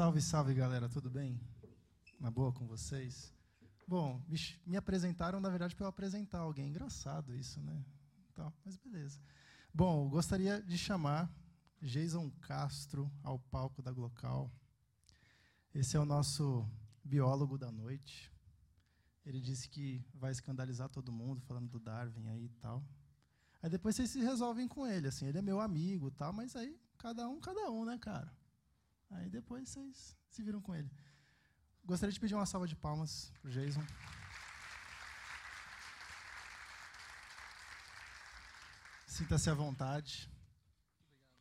Salve, salve galera, tudo bem? Na boa com vocês? Bom, me apresentaram, na verdade, para eu apresentar alguém. Engraçado isso, né? Então, mas beleza. Bom, gostaria de chamar Jason Castro ao palco da Glocal. Esse é o nosso biólogo da noite. Ele disse que vai escandalizar todo mundo, falando do Darwin aí e tal. Aí depois vocês se resolvem com ele, assim, ele é meu amigo tal, mas aí cada um, cada um, né, cara? Aí depois vocês se viram com ele. Gostaria de pedir uma salva de palmas para o Jason. Sinta-se à vontade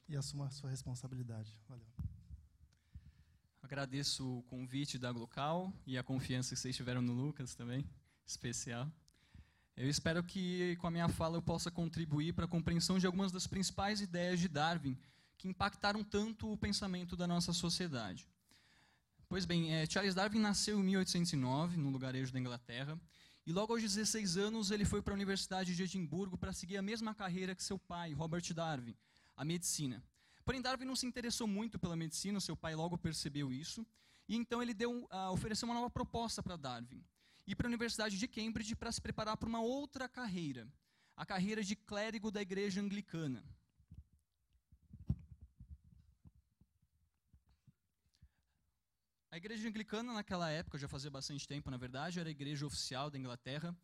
e assuma a sua responsabilidade. Valeu. Agradeço o convite da Glocal e a confiança que vocês tiveram no Lucas também, especial. Eu espero que com a minha fala eu possa contribuir para a compreensão de algumas das principais ideias de Darwin que impactaram tanto o pensamento da nossa sociedade. Pois bem, é, Charles Darwin nasceu em 1809, no lugarejo da Inglaterra, e logo aos 16 anos ele foi para a Universidade de Edimburgo para seguir a mesma carreira que seu pai, Robert Darwin, a medicina. Porém, Darwin não se interessou muito pela medicina, seu pai logo percebeu isso, e então ele deu, uh, ofereceu uma nova proposta para Darwin. Ir para a Universidade de Cambridge para se preparar para uma outra carreira, a carreira de clérigo da igreja anglicana. Igreja anglicana, naquela época, já fazia bastante tempo, na verdade, era a igreja oficial da Inglaterra,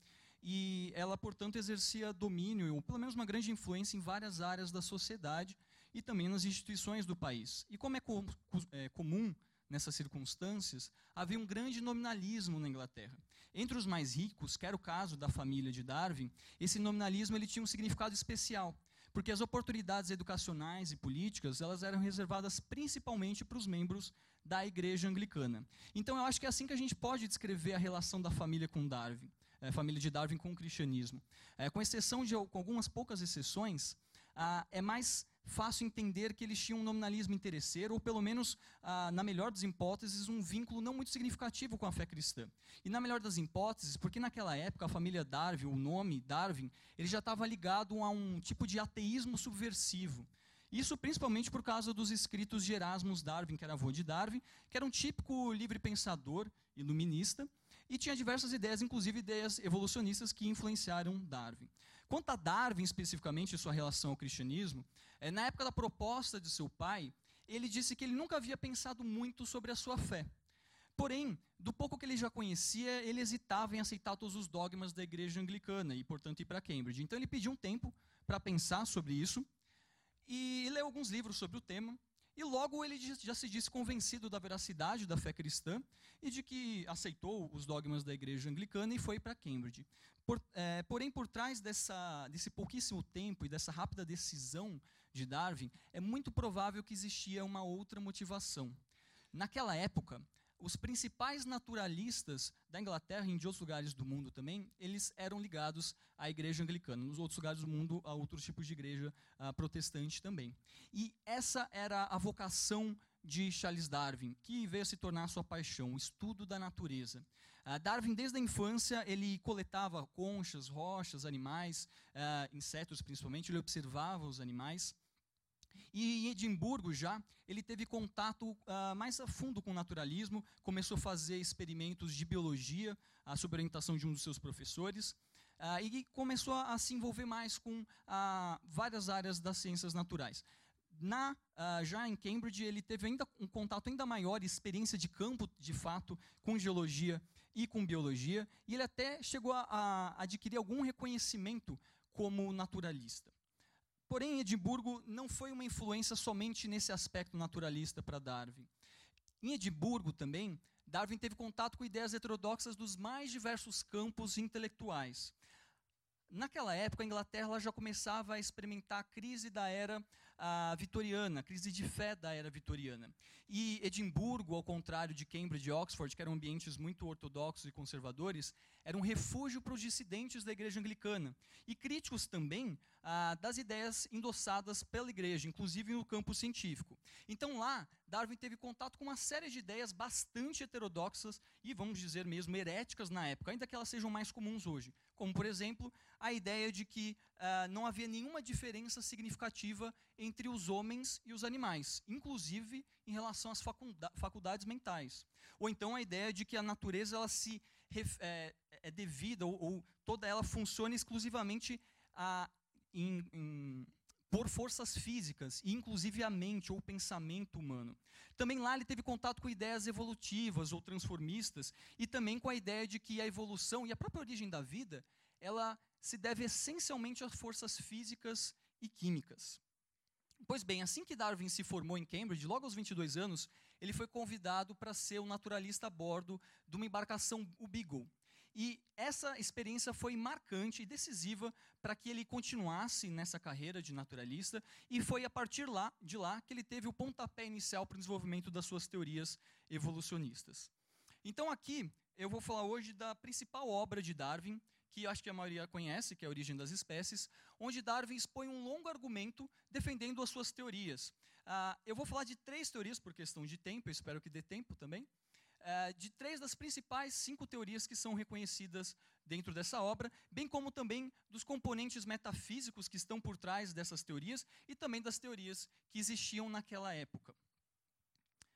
e ela, portanto, exercia domínio, ou pelo menos uma grande influência em várias áreas da sociedade e também nas instituições do país. E como é, com, é comum nessas circunstâncias, havia um grande nominalismo na Inglaterra. Entre os mais ricos, que era o caso da família de Darwin, esse nominalismo ele tinha um significado especial, porque as oportunidades educacionais e políticas elas eram reservadas principalmente para os membros da igreja anglicana. Então eu acho que é assim que a gente pode descrever a relação da família com Darwin, é, família de Darwin com o cristianismo. É, com exceção de com algumas poucas exceções, ah, é mais fácil entender que eles tinham um nominalismo interesseiro, ou pelo menos, ah, na melhor das hipóteses, um vínculo não muito significativo com a fé cristã. E na melhor das hipóteses, porque naquela época a família Darwin, o nome Darwin, ele já estava ligado a um tipo de ateísmo subversivo. Isso principalmente por causa dos escritos de Erasmus Darwin, que era avô de Darwin, que era um típico livre pensador, iluminista, e tinha diversas ideias, inclusive ideias evolucionistas que influenciaram Darwin. Quanto a Darwin especificamente e sua relação ao cristianismo, é, na época da proposta de seu pai, ele disse que ele nunca havia pensado muito sobre a sua fé. Porém, do pouco que ele já conhecia, ele hesitava em aceitar todos os dogmas da igreja anglicana e, portanto, ir para Cambridge. Então, ele pediu um tempo para pensar sobre isso e leu alguns livros sobre o tema. E logo ele já se disse convencido da veracidade da fé cristã e de que aceitou os dogmas da igreja anglicana e foi para Cambridge. Por, é, porém, por trás dessa, desse pouquíssimo tempo e dessa rápida decisão de Darwin, é muito provável que existia uma outra motivação. Naquela época, os principais naturalistas da Inglaterra e de outros lugares do mundo também, eles eram ligados à igreja anglicana. Nos outros lugares do mundo, há outros tipos de igreja uh, protestante também. E essa era a vocação de Charles Darwin, que veio a se tornar sua paixão, o estudo da natureza. Uh, Darwin, desde a infância, ele coletava conchas, rochas, animais, uh, insetos principalmente, ele observava os animais. E em Edimburgo já, ele teve contato uh, mais a fundo com o naturalismo, começou a fazer experimentos de biologia, uh, sob orientação de um dos seus professores, uh, e começou a, se envolver mais com várias áreas das ciências naturais. Na, já em Cambridge, ele teve ainda um contato ainda maior, experiência de campo, de fato, com geologia e com biologia, e ele até chegou a, a adquirir algum reconhecimento como naturalista. Porém, Edimburgo não foi uma influência somente nesse aspecto naturalista para Darwin. Em Edimburgo também, Darwin teve contato com ideias heterodoxas dos mais diversos campos intelectuais. Naquela época, a Inglaterra já começava a experimentar a crise da era ah, vitoriana, a crise de fé da era vitoriana. E Edimburgo, ao contrário de Cambridge e Oxford, que eram ambientes muito ortodoxos e conservadores, era um refúgio para os dissidentes da igreja anglicana e críticos também ah, das ideias endossadas pela igreja, inclusive no campo científico. Então lá, Darwin teve contato com uma série de ideias bastante heterodoxas e, vamos dizer mesmo, heréticas na época, ainda que elas sejam mais comuns hoje. Como, por exemplo, a ideia de que ah, não havia nenhuma diferença significativa entre os homens e os animais, inclusive em relação às faculdades mentais. Ou então a ideia de que a natureza ela se é, é devida ou, ou, toda ela funciona exclusivamente a, em, em, por forças físicas, inclusive a mente ou o pensamento humano. Também lá ele teve contato com ideias evolutivas ou transformistas e também com a ideia de que a evolução e a própria origem da vida, ela se deve essencialmente às forças físicas e químicas. Pois bem, assim que Darwin se formou em Cambridge, logo aos 22 anos, ele foi convidado para ser o naturalista a bordo de uma embarcação, o Beagle. E essa experiência foi marcante e decisiva para que ele continuasse nessa carreira de naturalista, e foi a partir lá, de lá que ele teve o pontapé inicial para o desenvolvimento das suas teorias evolucionistas. Então aqui eu vou falar hoje da principal obra de Darwin, que acho que a maioria conhece, que é a Origem das Espécies, onde Darwin expõe um longo argumento defendendo as suas teorias. Uh, eu vou falar de três teorias por questão de tempo, espero que dê tempo também. Uh, de três das principais cinco teorias que são reconhecidas dentro dessa obra, bem como também dos componentes metafísicos que estão por trás dessas teorias e também das teorias que existiam naquela época.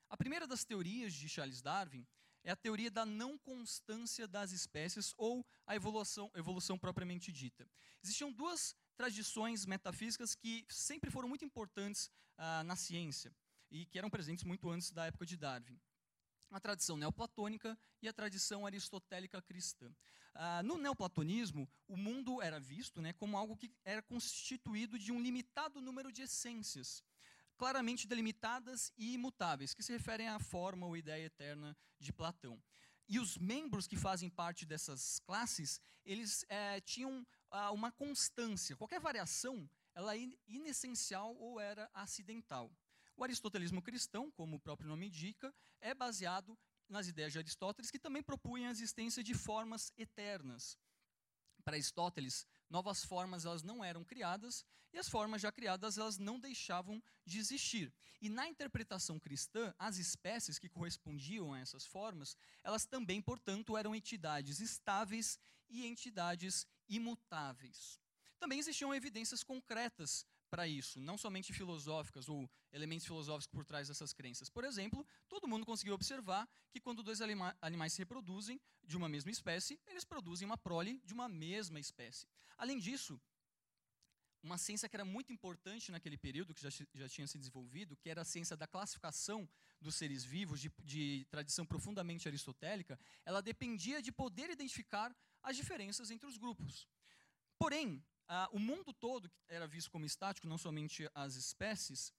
A primeira das teorias de Charles Darwin é a teoria da não constância das espécies ou a evolução, evolução propriamente dita. Existiam duas tradições metafísicas que sempre foram muito importantes ah, na ciência e que eram presentes muito antes da época de Darwin. A tradição neoplatônica e a tradição aristotélica cristã. Ah, no neoplatonismo, o mundo era visto né, como algo que era constituído de um limitado número de essências, claramente delimitadas e imutáveis, que se referem à forma ou ideia eterna de Platão. E os membros que fazem parte dessas classes, eles é, tinham ah, uma constância. Qualquer variação, ela é inessencial ou era acidental. O aristotelismo cristão, como o próprio nome indica, é baseado nas ideias de Aristóteles, que também propunham a existência de formas eternas. Para Aristóteles, novas formas elas não eram criadas e as formas já criadas elas não deixavam de existir. E na interpretação cristã, as espécies que correspondiam a essas formas, elas também, portanto, eram entidades estáveis e entidades imutáveis. Também existiam evidências concretas para isso, não somente filosóficas ou elementos filosóficos por trás dessas crenças. Por exemplo, todo mundo conseguiu observar que quando dois anima animais se reproduzem de uma mesma espécie, eles produzem uma prole de uma mesma espécie. Além disso, uma ciência que era muito importante naquele período, que já, já tinha se desenvolvido, que era a ciência da classificação dos seres vivos, de, de tradição profundamente aristotélica, ela dependia de poder identificar as diferenças entre os grupos. Porém, ah, o mundo todo era visto como estático, não somente as espécies,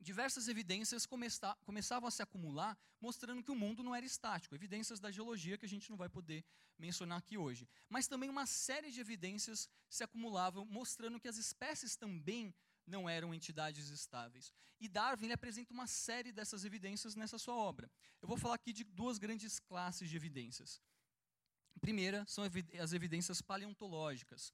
diversas evidências começa, começavam a se acumular, mostrando que o mundo não era estático. Evidências da geologia que a gente não vai poder mencionar aqui hoje. Mas também uma série de evidências se acumulavam, mostrando que as espécies também não eram entidades estáveis. E Darwin apresenta uma série dessas evidências nessa sua obra. Eu vou falar aqui de duas grandes classes de evidências. Primeira são as evidências paleontológicas.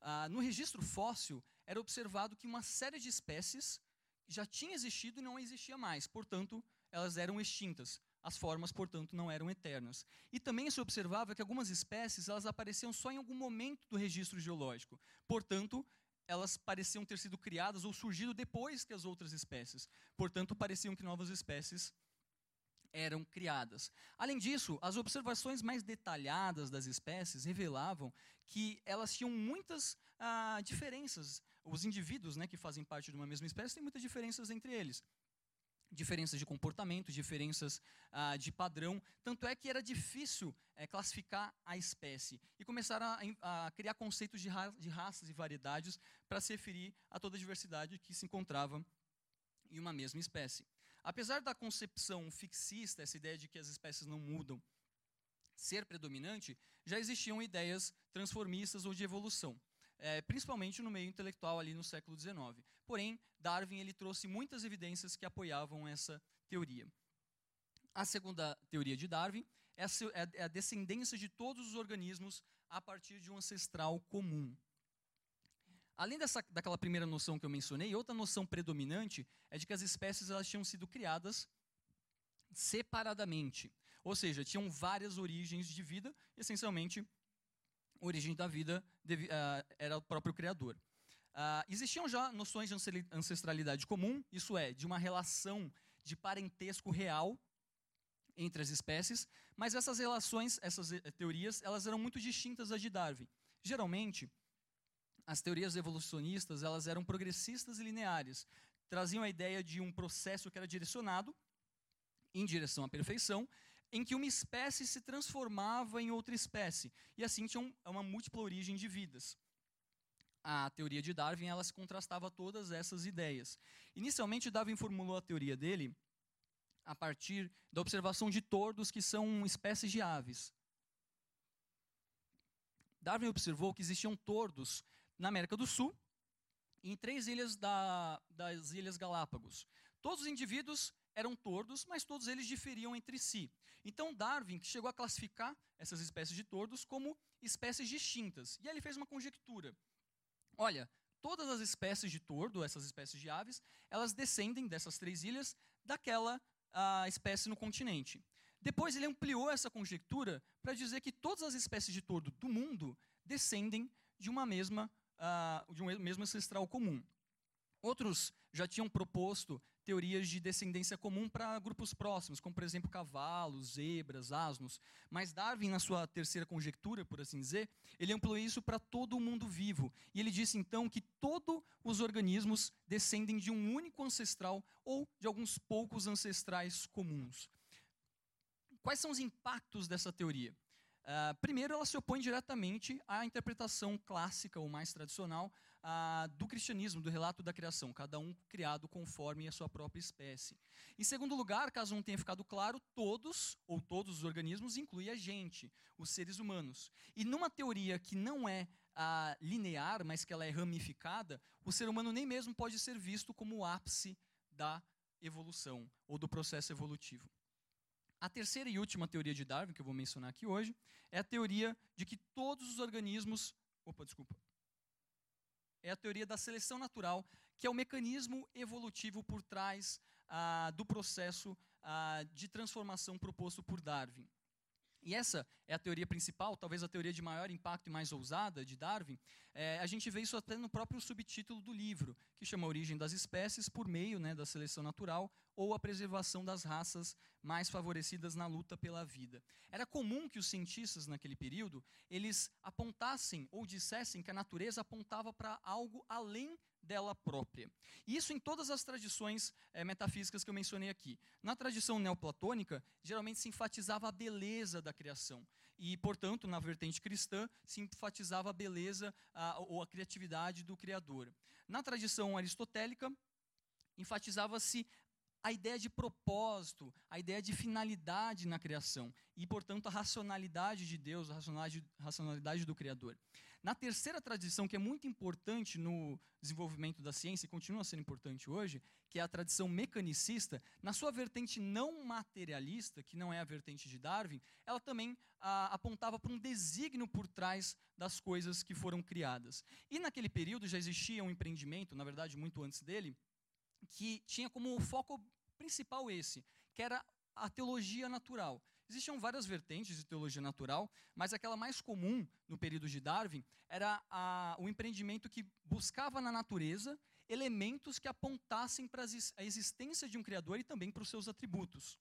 Ah, no registro fóssil, era observado que uma série de espécies já tinha existido e não existia mais, portanto, elas eram extintas. As formas, portanto, não eram eternas. E também se observava que algumas espécies elas apareciam só em algum momento do registro geológico. Portanto, elas pareciam ter sido criadas ou surgido depois que as outras espécies. Portanto, pareciam que novas espécies eram criadas. Além disso, as observações mais detalhadas das espécies revelavam que elas tinham muitas ah, diferenças. Os indivíduos né, que fazem parte de uma mesma espécie têm muitas diferenças entre eles. Diferenças de comportamento, diferenças ah, de padrão. Tanto é que era difícil é, classificar a espécie. E começaram a, a criar conceitos de, ra de raças e variedades para se referir a toda a diversidade que se encontrava em uma mesma espécie. Apesar da concepção fixista, essa ideia de que as espécies não mudam, ser predominante, já existiam ideias transformistas ou de evolução. é, principalmente no meio intelectual ali no século XIX. Porém, Darwin ele trouxe muitas evidências que apoiavam essa teoria. A segunda teoria de Darwin é a, é a descendência de todos os organismos a partir de um ancestral comum. Além dessa, daquela primeira noção que eu mencionei, outra noção predominante é de que as espécies elas tinham sido criadas separadamente. Ou seja, tinham várias origens de vida, essencialmente, a origem da vida deve, uh, era o próprio Criador. Uh, existiam já noções de ancestralidade comum, isso é, de uma relação de parentesco real entre as espécies, mas essas relações, essas eh, teorias, elas eram muito distintas das de Darwin. Geralmente, as teorias evolucionistas, elas eram progressistas e lineares, traziam a ideia de um processo que era direcionado em direção à perfeição, em que uma espécie se transformava em outra espécie, e assim tinha uma múltipla origem de vidas. A teoria de Darwin ela se contrastava todas essas ideias. Inicialmente, Darwin formulou a teoria dele a partir da observação de tordos que são espécies de aves. Darwin observou que existiam tordos na América do Sul e em três ilhas da, das Ilhas Galápagos. Todos os indivíduos eram tordos, mas todos eles diferiam entre si. Então Darwin chegou a classificar essas espécies de tordos como espécies distintas. E aí ele fez uma conjectura. Olha, todas as espécies de tordo, essas espécies de aves, elas descendem dessas três ilhas daquela a, espécie no continente. Depois ele ampliou essa conjectura para dizer que todas as espécies de tordo do mundo descendem de uma mesma uh, de um mesmo ancestral comum. Outros já tinham proposto teorias de descendência comum para grupos próximos, como por exemplo cavalos, zebras, asnos. Mas Darwin, na sua terceira conjectura, por assim dizer, ele ampliou isso para todo o mundo vivo. E ele disse então que todos os organismos descendem de um único ancestral ou de alguns poucos ancestrais comuns. Quais são os impactos dessa teoria? Uh, primeiro, ela se opõe diretamente à interpretação clássica ou mais tradicional ah, do cristianismo, do relato da criação, cada um criado conforme a sua própria espécie. Em segundo lugar, caso não tenha ficado claro, todos ou todos os organismos inclui a gente, os seres humanos. E numa teoria que não é ah, linear, mas que ela é ramificada, o ser humano nem mesmo pode ser visto como o ápice da evolução ou do processo evolutivo. A terceira e última teoria de Darwin, que eu vou mencionar aqui hoje, é a teoria de que todos os organismos. Opa, desculpa é a teoria da seleção natural, que é o mecanismo evolutivo por trás ah, do processo ah, de transformação proposto por Darwin. E essa é a teoria principal, talvez a teoria de maior impacto e mais ousada de Darwin. É, a gente vê isso até no próprio subtítulo do livro, que chama Origem das Espécies por meio né, da seleção natural ou a preservação das raças mais favorecidas na luta pela vida. Era comum que os cientistas naquele período eles apontassem ou dissessem que a natureza apontava para algo além dela própria. Isso em todas as tradições é, metafísicas que eu mencionei aqui. Na tradição neoplatônica, geralmente se enfatizava a beleza da criação. E, portanto, na vertente cristã, se enfatizava a beleza a, ou a criatividade do Criador. Na tradição aristotélica, enfatizava-se a ideia de propósito, a ideia de finalidade na criação e, portanto, a racionalidade de Deus, a racionalidade, racionalidade do Criador. Na terceira tradição, que é muito importante no desenvolvimento da ciência e continua sendo importante hoje, que é a tradição mecanicista, na sua vertente não materialista, que não é a vertente de Darwin, ela também ah, apontava para um desígnio por trás das coisas que foram criadas. E naquele período já existia um empreendimento, na verdade muito antes dele, que tinha como foco principal esse, que era a teologia natural. Existiam várias vertentes de teologia natural, mas aquela mais comum no período de Darwin era a, o empreendimento que buscava na natureza elementos que apontassem para a existência de um Criador e também para os seus atributos.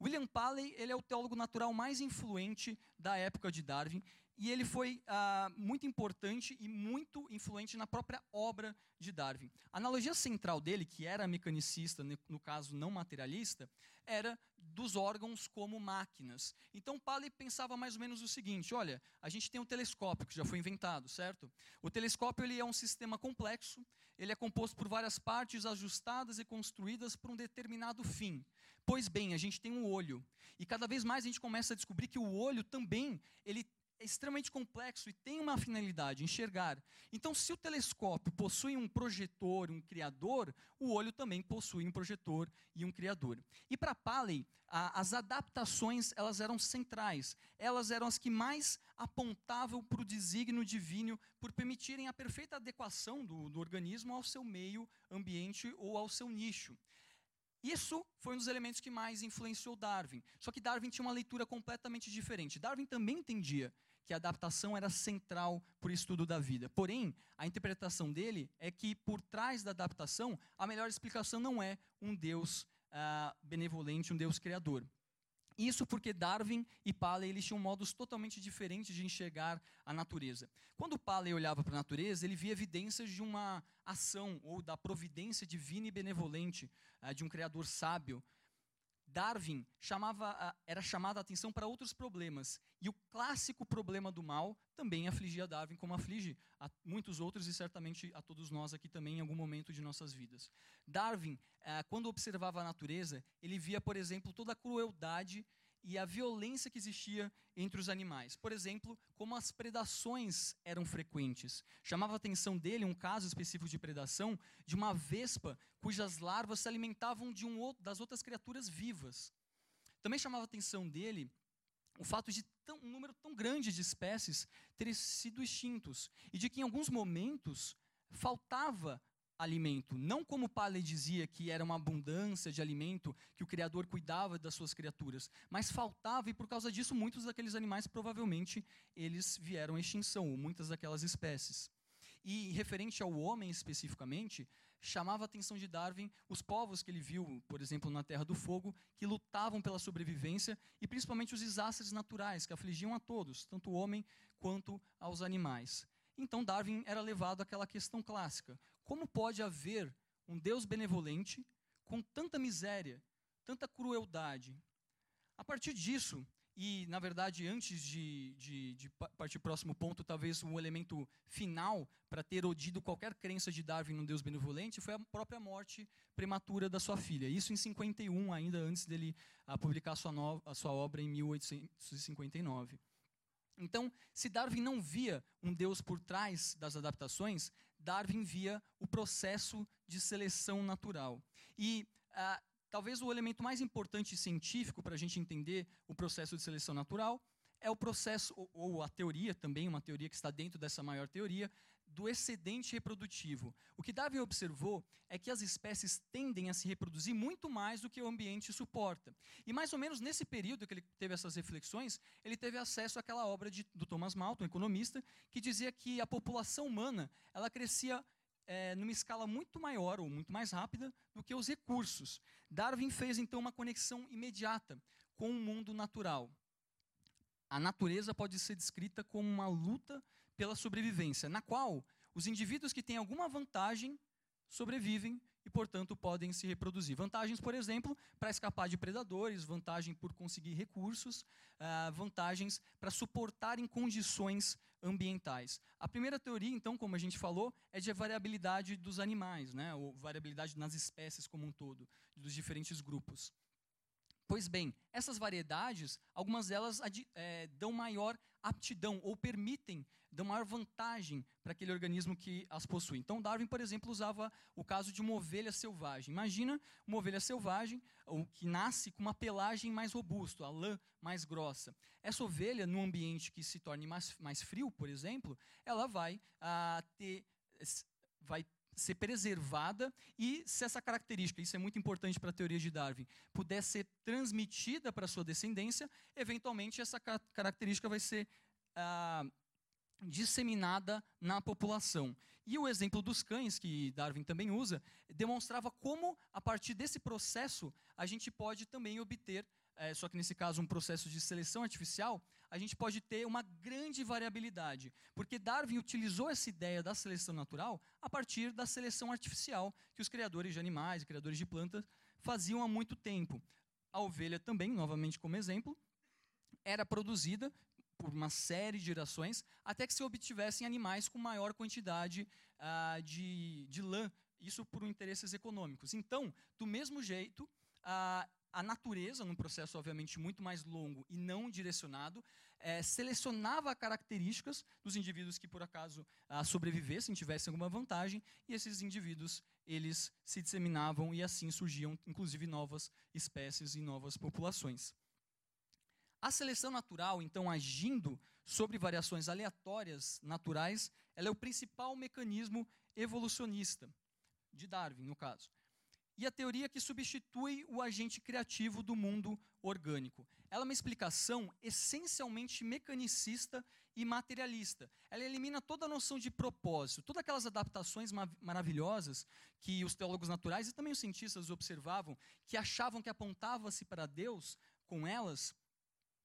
William Paley ele é o teólogo natural mais influente da época de Darwin e ele foi ah, muito importante e muito influente na própria obra de Darwin. A analogia central dele, que era mecanicista, no caso não materialista, era dos órgãos como máquinas. Então Paley pensava mais ou menos o seguinte: olha, a gente tem um telescópio que já foi inventado, certo? O telescópio ele é um sistema complexo, ele é composto por várias partes ajustadas e construídas para um determinado fim. Pois bem, a gente tem um olho. E cada vez mais a gente começa a descobrir que o olho também ele é extremamente complexo e tem uma finalidade, enxergar. Então, se o telescópio possui um projetor, um criador, o olho também possui um projetor e um criador. E para Paley, as adaptações elas eram centrais. Elas eram as que mais apontavam para o desígnio divino, por permitirem a perfeita adequação do, do organismo ao seu meio ambiente ou ao seu nicho. Isso foi um dos elementos que mais influenciou Darwin. Só que Darwin tinha uma leitura completamente diferente. Darwin também entendia que a adaptação era central para o estudo da vida. Porém, a interpretação dele é que por trás da adaptação, a melhor explicação não é um Deus uh, benevolente, um Deus criador. Isso porque Darwin e Paley eles tinham modos totalmente diferentes de enxergar a natureza. Quando Paley olhava para a natureza, ele via evidências de uma ação ou da providência divina e benevolente uh, de um criador sábio Darwin chamava, era chamado a atenção para outros problemas. E o clássico problema do mal também afligia Darwin, como aflige a muitos outros e certamente a todos nós aqui também em algum momento de nossas vidas. Darwin, eh, quando observava a natureza, ele via, por exemplo, toda a crueldade e a violência que existia entre os animais. Por exemplo, como as predações eram frequentes. Chamava a atenção dele um caso específico de predação de uma vespa cujas larvas se alimentavam de um outro, das outras criaturas vivas. Também chamava a atenção dele o fato de tão, um número tão grande de espécies terem sido extintos e de que em alguns momentos faltava alimento. Não como Paley dizia que era uma abundância de alimento, que o Criador cuidava das suas criaturas, mas faltava e por causa disso muitos daqueles animais provavelmente eles vieram à extinção, muitas daquelas espécies. E referente ao homem especificamente, chamava a atenção de Darwin os povos que ele viu, por exemplo, na Terra do Fogo, que lutavam pela sobrevivência e principalmente os desastres naturais que afligiam a todos, tanto o homem quanto aos animais. Então Darwin era levado àquela questão clássica: como pode haver um Deus benevolente com tanta miséria, tanta crueldade? A partir disso, e na verdade, antes de, de, de partir para o próximo ponto, talvez um elemento final para ter odido qualquer crença de Darwin num Deus benevolente foi a própria morte prematura da sua filha. Isso em 51, ainda antes dele ah, publicar a sua, a sua obra em 1859. Então, se Darwin não via um Deus por trás das adaptações, Darwin via o processo de seleção natural. E ah, talvez o elemento mais importante científico para a gente entender o processo de seleção natural é o processo, ou, ou, a teoria também, uma teoria que está dentro dessa maior teoria, do excedente reprodutivo. O que Darwin observou é que as espécies tendem a se reproduzir muito mais do que o ambiente suporta. E mais ou menos nesse período que ele teve essas reflexões, ele teve acesso àquela obra de, do Thomas Malthus, um economista, que dizia que a população humana ela crescia é, numa escala muito maior ou muito mais rápida do que os recursos. Darwin fez então uma conexão imediata com o mundo natural. A natureza pode ser descrita como uma luta pela sobrevivência, na qual os indivíduos que têm alguma vantagem sobrevivem e, portanto, podem se reproduzir. Vantagens, por exemplo, para escapar de predadores, vantagem por conseguir recursos, uh, vantagens para suportar em condições ambientais. A primeira teoria, então, como a gente falou, é de variabilidade dos animais, né, ou variabilidade nas espécies como um todo, dos diferentes grupos. Pois bem, essas variedades, algumas delas é, dão maior aptidão ou permitem, dão maior vantagem para aquele organismo que as possui. Então, Darwin, por exemplo, usava o caso de uma ovelha selvagem. Imagina uma ovelha selvagem que nasce com uma pelagem mais robusta, a lã mais grossa. Essa ovelha, no ambiente que se torne mais, mais frio, por exemplo, ela vai ah, ter vai ser preservada e se essa característica, isso é muito importante para a teoria de Darwin, puder ser transmitida para sua descendência, eventualmente essa característica vai ser ah, disseminada na população. E o exemplo dos cães, que Darwin também usa, demonstrava como, a partir desse processo, a gente pode também obter é, só que nesse caso um processo de seleção artificial, a gente pode ter uma grande variabilidade, porque Darwin utilizou essa ideia da seleção natural a partir da seleção artificial que os criadores de animais, criadores de plantas faziam há muito tempo. A ovelha também, novamente como exemplo, era produzida por uma série de gerações até que se obtivessem animais com maior quantidade ah, de, de lã, isso por interesses econômicos. Então, do mesmo jeito, ah, a natureza, num processo obviamente muito mais longo e não direcionado, é, selecionava características dos indivíduos que por acaso ah, sobrevivessem, tivessem alguma vantagem, e esses indivíduos eles se disseminavam e assim surgiam, inclusive, novas espécies e novas populações. A seleção natural, então, agindo sobre variações aleatórias naturais, ela é o principal mecanismo evolucionista de Darwin, no caso e a teoria que substitui o agente criativo do mundo orgânico. Ela é uma explicação essencialmente mecanicista e materialista. Ela elimina toda a noção de propósito, todas aquelas adaptações ma maravilhosas que os teólogos naturais e também os cientistas observavam, que achavam que apontava-se para Deus com elas.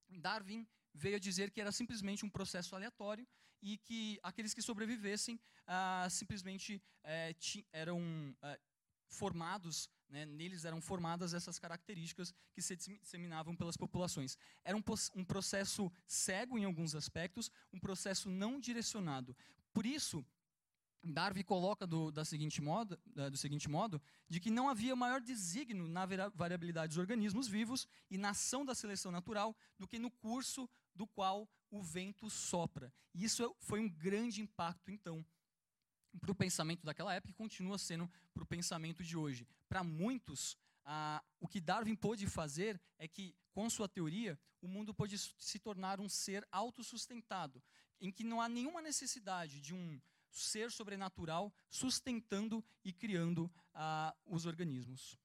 Darwin veio a dizer que era simplesmente um processo aleatório e que aqueles que sobrevivessem ah, simplesmente eh, eram ah, formados, né, neles eram formadas essas características que se disseminavam pelas populações. Era um, um processo cego em alguns aspectos, um processo não direcionado. Por isso, Darwin coloca do, da seguinte modo, do seguinte modo, de que não havia maior desígnio na variabilidade dos organismos vivos e na ação da seleção natural do que no curso do qual o vento sopra. E isso foi um grande impacto, então, para o pensamento daquela época e continua sendo para o pensamento de hoje. Para muitos, ah, o que Darwin pôde fazer é que, com sua teoria, o mundo pôde se tornar um ser autossustentado, em que não há nenhuma necessidade de um ser sobrenatural sustentando e criando ah, os organismos.